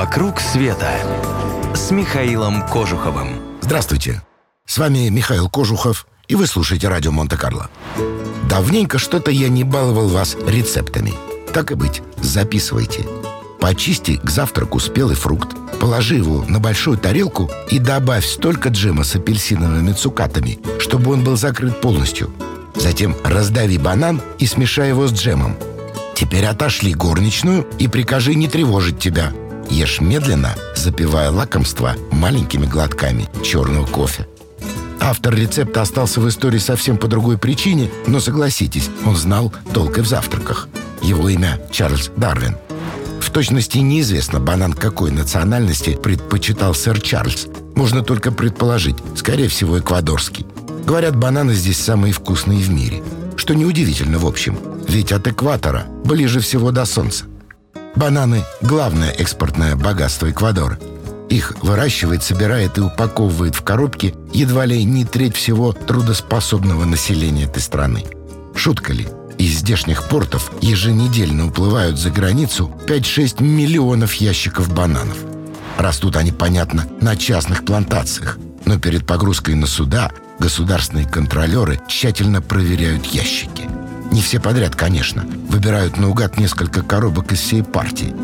«Вокруг света» с Михаилом Кожуховым. Здравствуйте. С вами Михаил Кожухов, и вы слушаете радио Монте-Карло. Давненько что-то я не баловал вас рецептами. Так и быть, записывайте. Почисти к завтраку спелый фрукт, положи его на большую тарелку и добавь столько джема с апельсиновыми цукатами, чтобы он был закрыт полностью. Затем раздави банан и смешай его с джемом. Теперь отошли горничную и прикажи не тревожить тебя. Ешь медленно, запивая лакомство маленькими глотками черного кофе. Автор рецепта остался в истории совсем по другой причине, но согласитесь, он знал толк и в завтраках. Его имя Чарльз Дарвин. В точности неизвестно, банан какой национальности предпочитал сэр Чарльз. Можно только предположить, скорее всего, эквадорский. Говорят, бананы здесь самые вкусные в мире. Что неудивительно в общем, ведь от экватора ближе всего до солнца. Бананы – главное экспортное богатство Эквадора. Их выращивает, собирает и упаковывает в коробки едва ли не треть всего трудоспособного населения этой страны. Шутка ли? Из здешних портов еженедельно уплывают за границу 5-6 миллионов ящиков бананов. Растут они, понятно, на частных плантациях, но перед погрузкой на суда государственные контролеры тщательно проверяют ящики. Не все подряд, конечно. Выбирают наугад несколько коробок из всей партии.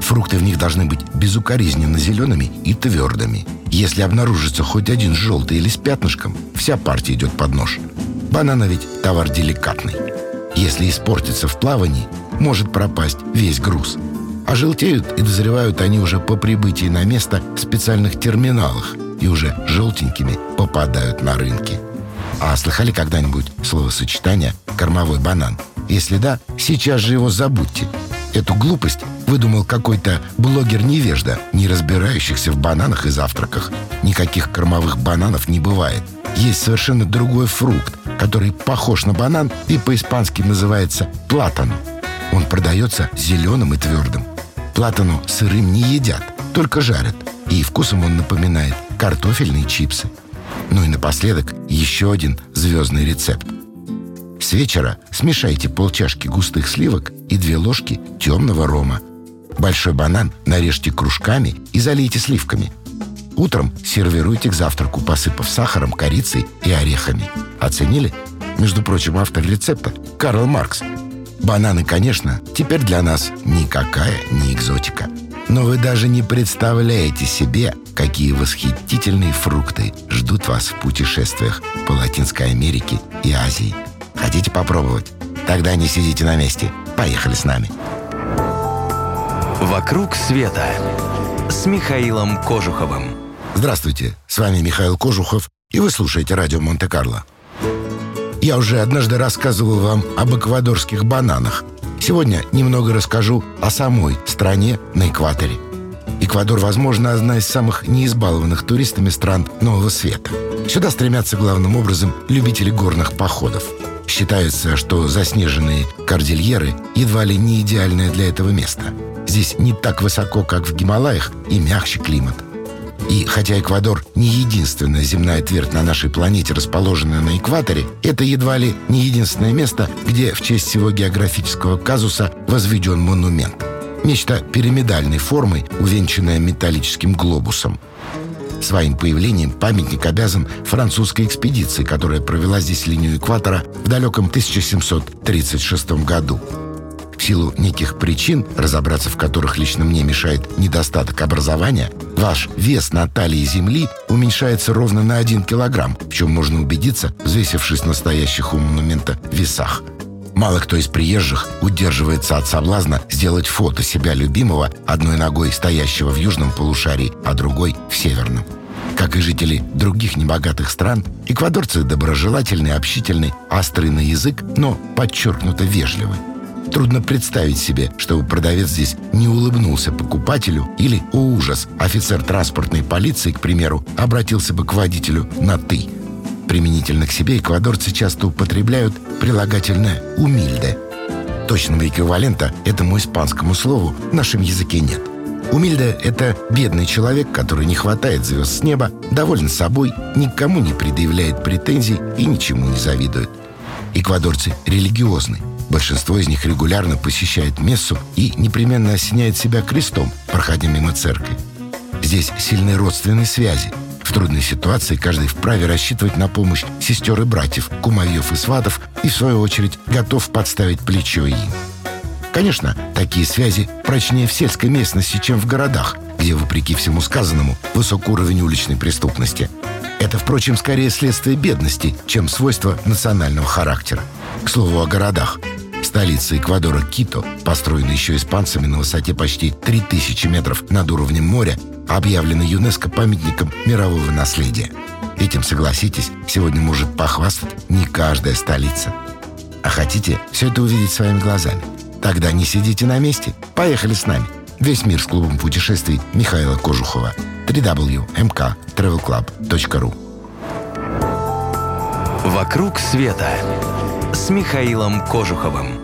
Фрукты в них должны быть безукоризненно зелеными и твердыми. Если обнаружится хоть один желтый или с пятнышком, вся партия идет под нож. Бананы ведь товар деликатный. Если испортится в плавании, может пропасть весь груз. А желтеют и дозревают они уже по прибытии на место в специальных терминалах и уже желтенькими попадают на рынки. А слыхали когда-нибудь словосочетание «кормовой банан»? Если да, сейчас же его забудьте. Эту глупость выдумал какой-то блогер-невежда, не разбирающихся в бананах и завтраках. Никаких кормовых бананов не бывает. Есть совершенно другой фрукт, который похож на банан и по-испански называется платан. Он продается зеленым и твердым. Платану сырым не едят, только жарят. И вкусом он напоминает картофельные чипсы. Ну и напоследок еще один звездный рецепт. С вечера смешайте полчашки густых сливок и две ложки темного рома. Большой банан нарежьте кружками и залейте сливками. Утром сервируйте к завтраку, посыпав сахаром, корицей и орехами. Оценили? Между прочим, автор рецепта – Карл Маркс. Бананы, конечно, теперь для нас никакая не экзотика. Но вы даже не представляете себе, какие восхитительные фрукты ждут вас в путешествиях по Латинской Америке и Азии. Хотите попробовать? Тогда не сидите на месте. Поехали с нами. «Вокруг света» с Михаилом Кожуховым. Здравствуйте, с вами Михаил Кожухов, и вы слушаете радио Монте-Карло. Я уже однажды рассказывал вам об эквадорских бананах. Сегодня немного расскажу о самой стране на экваторе. Эквадор, возможно, одна из самых неизбалованных туристами стран Нового Света. Сюда стремятся главным образом любители горных походов. Считается, что заснеженные кордильеры едва ли не идеальное для этого место. Здесь не так высоко, как в Гималаях, и мягче климат – и хотя Эквадор не единственная земная твердь на нашей планете, расположенная на экваторе, это едва ли не единственное место, где в честь всего географического казуса возведен монумент. Нечто пирамидальной формы, увенчанное металлическим глобусом. Своим появлением памятник обязан французской экспедиции, которая провела здесь линию экватора в далеком 1736 году. Силу неких причин, разобраться в которых лично мне мешает недостаток образования, ваш вес на талии Земли уменьшается ровно на 1 килограмм, в чем можно убедиться, взвесившись настоящих у монумента весах. Мало кто из приезжих удерживается от соблазна сделать фото себя любимого одной ногой стоящего в южном полушарии, а другой в северном. Как и жители других небогатых стран, эквадорцы доброжелательны, общительны, остры на язык, но подчеркнуто вежливы. Трудно представить себе, чтобы продавец здесь не улыбнулся покупателю или, о ужас, офицер транспортной полиции, к примеру, обратился бы к водителю на «ты». Применительно к себе эквадорцы часто употребляют прилагательное «умильде». Точного эквивалента этому испанскому слову в нашем языке нет. Умильда – это бедный человек, который не хватает звезд с неба, доволен собой, никому не предъявляет претензий и ничему не завидует. Эквадорцы религиозны, Большинство из них регулярно посещает мессу и непременно осеняет себя крестом, проходя мимо церкви. Здесь сильные родственные связи. В трудной ситуации каждый вправе рассчитывать на помощь сестер и братьев, кумовьев и сватов и, в свою очередь, готов подставить плечо им. Конечно, такие связи прочнее в сельской местности, чем в городах, где, вопреки всему сказанному, высок уровень уличной преступности. Это, впрочем, скорее следствие бедности, чем свойство национального характера. К слову о городах. Столица Эквадора Кито, построенная еще испанцами на высоте почти 3000 метров над уровнем моря, объявлена ЮНЕСКО памятником мирового наследия. Этим, согласитесь, сегодня может похвастать не каждая столица. А хотите все это увидеть своими глазами? Тогда не сидите на месте. Поехали с нами. Весь мир с клубом путешествий Михаила Кожухова. www.mktravelclub.ru «Вокруг света» с Михаилом Кожуховым.